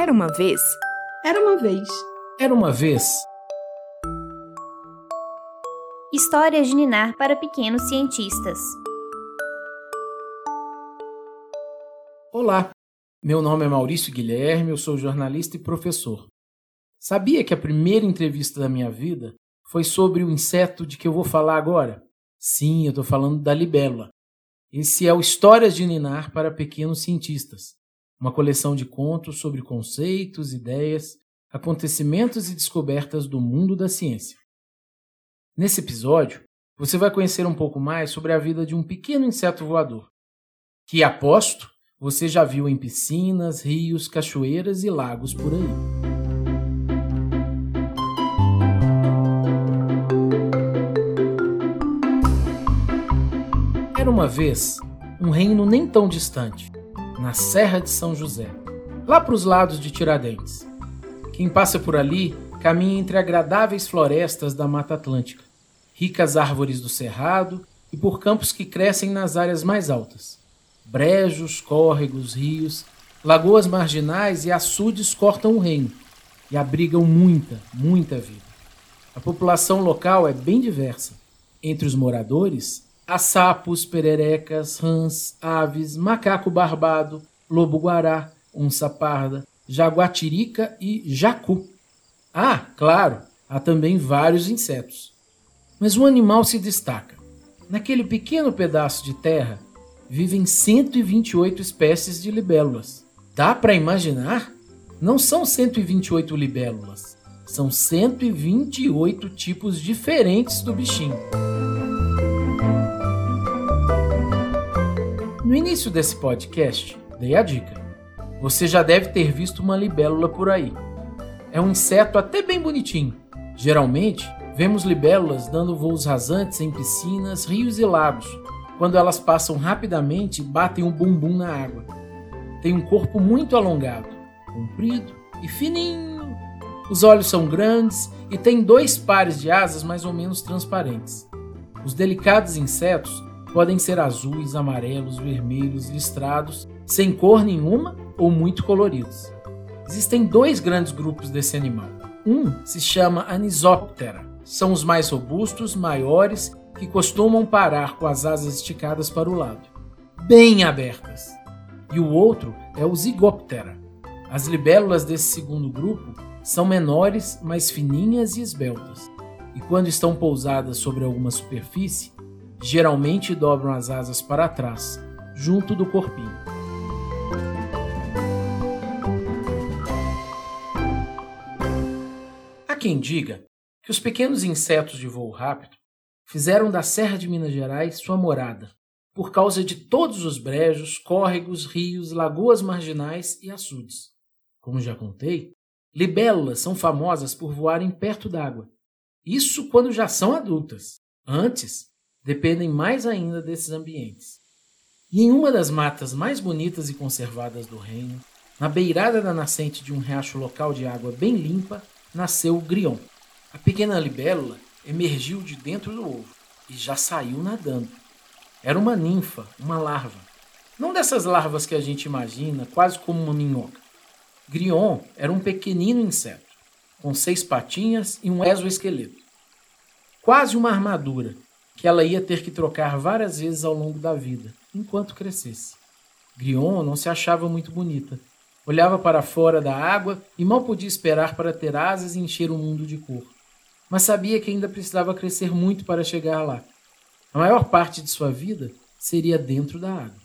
Era uma vez. Era uma vez. Era uma vez. Histórias de Ninar para pequenos cientistas. Olá, meu nome é Maurício Guilherme, eu sou jornalista e professor. Sabia que a primeira entrevista da minha vida foi sobre o inseto de que eu vou falar agora? Sim, eu estou falando da libélula. Esse é o Histórias de Ninar para pequenos cientistas uma coleção de contos sobre conceitos, ideias, acontecimentos e descobertas do mundo da ciência. Nesse episódio, você vai conhecer um pouco mais sobre a vida de um pequeno inseto voador, que aposto você já viu em piscinas, rios, cachoeiras e lagos por aí. Era uma vez um reino nem tão distante, na Serra de São José, lá para os lados de Tiradentes. Quem passa por ali caminha entre agradáveis florestas da Mata Atlântica, ricas árvores do cerrado e por campos que crescem nas áreas mais altas. Brejos, córregos, rios, lagoas marginais e açudes cortam o reino e abrigam muita, muita vida. A população local é bem diversa. Entre os moradores, Há sapos, pererecas, rãs, aves, macaco barbado, lobo-guará, onça parda, jaguatirica e jacu. Ah, claro, há também vários insetos. Mas um animal se destaca. Naquele pequeno pedaço de terra vivem 128 espécies de libélulas. Dá para imaginar? Não são 128 libélulas, são 128 tipos diferentes do bichinho. No início desse podcast, dei a dica. Você já deve ter visto uma libélula por aí. É um inseto até bem bonitinho. Geralmente, vemos libélulas dando voos rasantes em piscinas, rios e lagos, quando elas passam rapidamente e batem um bumbum na água. Tem um corpo muito alongado, comprido e fininho. Os olhos são grandes e tem dois pares de asas mais ou menos transparentes. Os delicados insetos podem ser azuis, amarelos, vermelhos, listrados, sem cor nenhuma ou muito coloridos. Existem dois grandes grupos desse animal. Um se chama Anisoptera. São os mais robustos, maiores, que costumam parar com as asas esticadas para o lado, bem abertas. E o outro é o Zygoptera. As libélulas desse segundo grupo são menores, mais fininhas e esbeltas. E quando estão pousadas sobre alguma superfície, geralmente dobram as asas para trás, junto do corpinho. Há quem diga que os pequenos insetos de voo rápido fizeram da Serra de Minas Gerais sua morada, por causa de todos os brejos, córregos, rios, lagoas marginais e açudes. Como já contei, libélulas são famosas por voarem perto d'água. Isso quando já são adultas. Antes, dependem mais ainda desses ambientes. E em uma das matas mais bonitas e conservadas do reino, na beirada da nascente de um riacho local de água bem limpa, nasceu o grion. A pequena libélula emergiu de dentro do ovo e já saiu nadando. Era uma ninfa, uma larva. Não dessas larvas que a gente imagina, quase como uma minhoca. Grion era um pequenino inseto, com seis patinhas e um exoesqueleto. Quase uma armadura, que ela ia ter que trocar várias vezes ao longo da vida, enquanto crescesse. Grion não se achava muito bonita. Olhava para fora da água e mal podia esperar para ter asas e encher o mundo de cor. Mas sabia que ainda precisava crescer muito para chegar lá. A maior parte de sua vida seria dentro da água.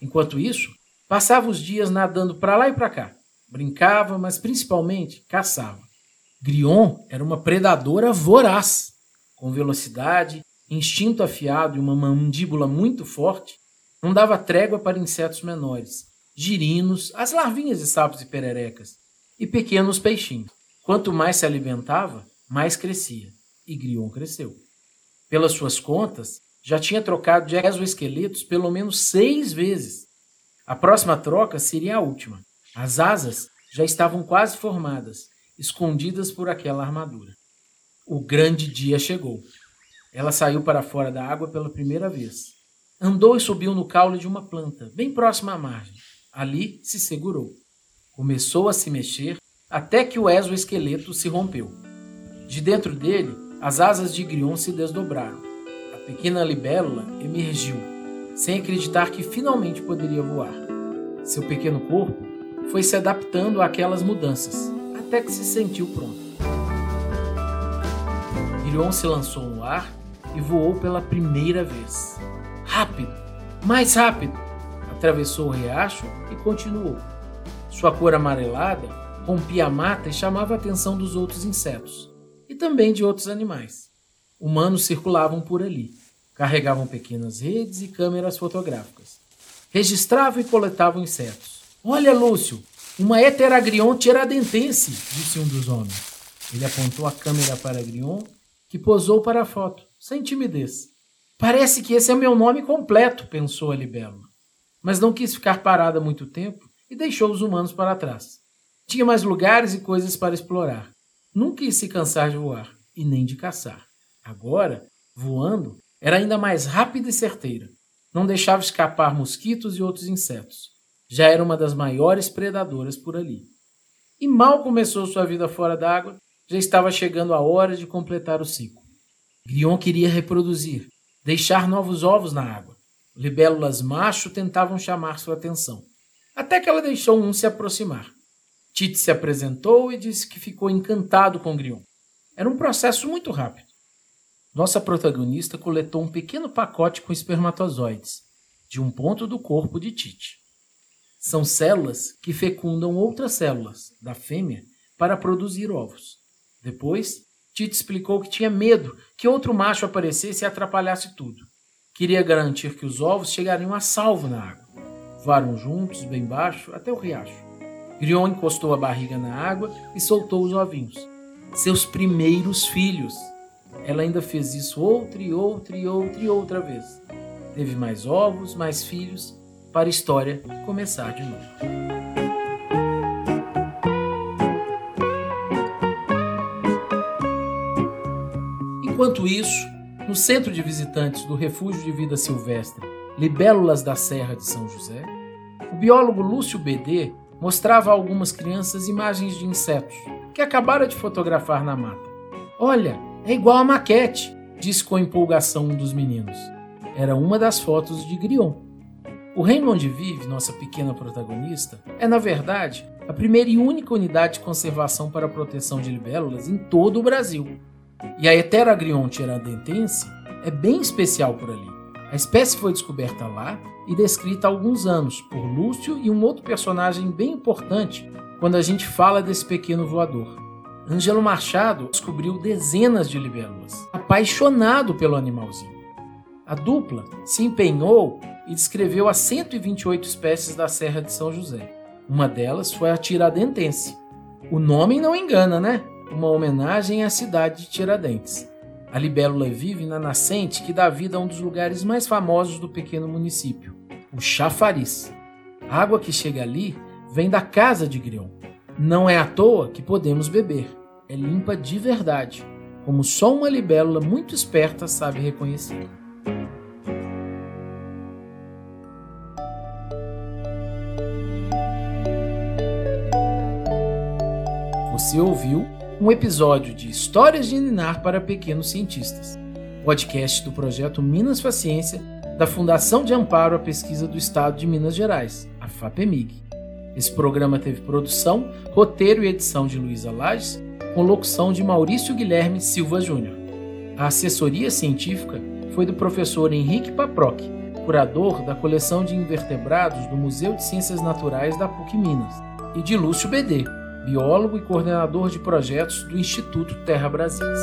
Enquanto isso, passava os dias nadando para lá e para cá. Brincava, mas principalmente caçava. Grion era uma predadora voraz, com velocidade, instinto afiado e uma mandíbula muito forte, não dava trégua para insetos menores, girinos, as larvinhas de sapos e pererecas, e pequenos peixinhos. Quanto mais se alimentava, mais crescia, e Grion cresceu. Pelas suas contas, já tinha trocado de exoesqueletos pelo menos seis vezes. A próxima troca seria a última. As asas já estavam quase formadas, escondidas por aquela armadura. O grande dia chegou. Ela saiu para fora da água pela primeira vez. Andou e subiu no caule de uma planta, bem próxima à margem. Ali se segurou. Começou a se mexer até que o exoesqueleto se rompeu. De dentro dele, as asas de Grion se desdobraram. A pequena libélula emergiu, sem acreditar que finalmente poderia voar. Seu pequeno corpo foi se adaptando àquelas mudanças, até que se sentiu pronto. Grion se lançou no ar e voou pela primeira vez. Rápido! Mais rápido! Atravessou o riacho e continuou. Sua cor amarelada rompia a mata e chamava a atenção dos outros insetos e também de outros animais. Humanos circulavam por ali, carregavam pequenas redes e câmeras fotográficas. Registravam e coletavam insetos. Olha, Lúcio, uma heteragrion tiradentense, disse um dos homens. Ele apontou a câmera para Grion, que posou para a foto, sem timidez. Parece que esse é meu nome completo, pensou a libélula. Mas não quis ficar parada muito tempo e deixou os humanos para trás. Tinha mais lugares e coisas para explorar. Nunca quis se cansar de voar e nem de caçar. Agora, voando, era ainda mais rápida e certeira. Não deixava escapar mosquitos e outros insetos. Já era uma das maiores predadoras por ali. E mal começou sua vida fora d'água, já estava chegando a hora de completar o ciclo. Grion queria reproduzir, deixar novos ovos na água. Libélulas macho tentavam chamar sua atenção, até que ela deixou um se aproximar. Tite se apresentou e disse que ficou encantado com Grion. Era um processo muito rápido. Nossa protagonista coletou um pequeno pacote com espermatozoides, de um ponto do corpo de Tite. São células que fecundam outras células, da fêmea, para produzir ovos. Depois, Tite explicou que tinha medo que outro macho aparecesse e atrapalhasse tudo. Queria garantir que os ovos chegariam a salvo na água. Voaram juntos, bem baixo, até o riacho. Grion encostou a barriga na água e soltou os ovinhos. Seus primeiros filhos. Ela ainda fez isso outra e outra e outra e outra vez. Teve mais ovos, mais filhos, para a história começar de novo. Enquanto isso, no centro de visitantes do Refúgio de Vida Silvestre Libélulas da Serra de São José, o biólogo Lúcio BD mostrava a algumas crianças imagens de insetos que acabara de fotografar na mata. Olha, é igual a maquete, disse com empolgação um dos meninos. Era uma das fotos de Grion. O reino onde vive nossa pequena protagonista é, na verdade, a primeira e única unidade de conservação para a proteção de libélulas em todo o Brasil. E a Heteragrion tiradentense é bem especial por ali. A espécie foi descoberta lá e descrita há alguns anos por Lúcio e um outro personagem bem importante quando a gente fala desse pequeno voador. Ângelo Machado descobriu dezenas de libélulas, apaixonado pelo animalzinho. A dupla se empenhou e descreveu as 128 espécies da Serra de São José. Uma delas foi a tiradentense. O nome não engana, né? Uma homenagem à cidade de Tiradentes. A libélula vive na nascente que dá vida a um dos lugares mais famosos do pequeno município, o chafariz. A água que chega ali vem da casa de Grion. Não é à toa que podemos beber. É limpa de verdade, como só uma libélula muito esperta sabe reconhecer. Você ouviu um episódio de Histórias de Ninar para Pequenos Cientistas, podcast do projeto Minas Faciência da Fundação de Amparo à Pesquisa do Estado de Minas Gerais, a FAPEMIG. Esse programa teve produção, roteiro e edição de Luísa Lages, com locução de Maurício Guilherme Silva Júnior. A assessoria científica foi do professor Henrique Paproc, curador da coleção de invertebrados do Museu de Ciências Naturais da PUC Minas, e de Lúcio BD, biólogo e coordenador de projetos do Instituto Terra Brasilis.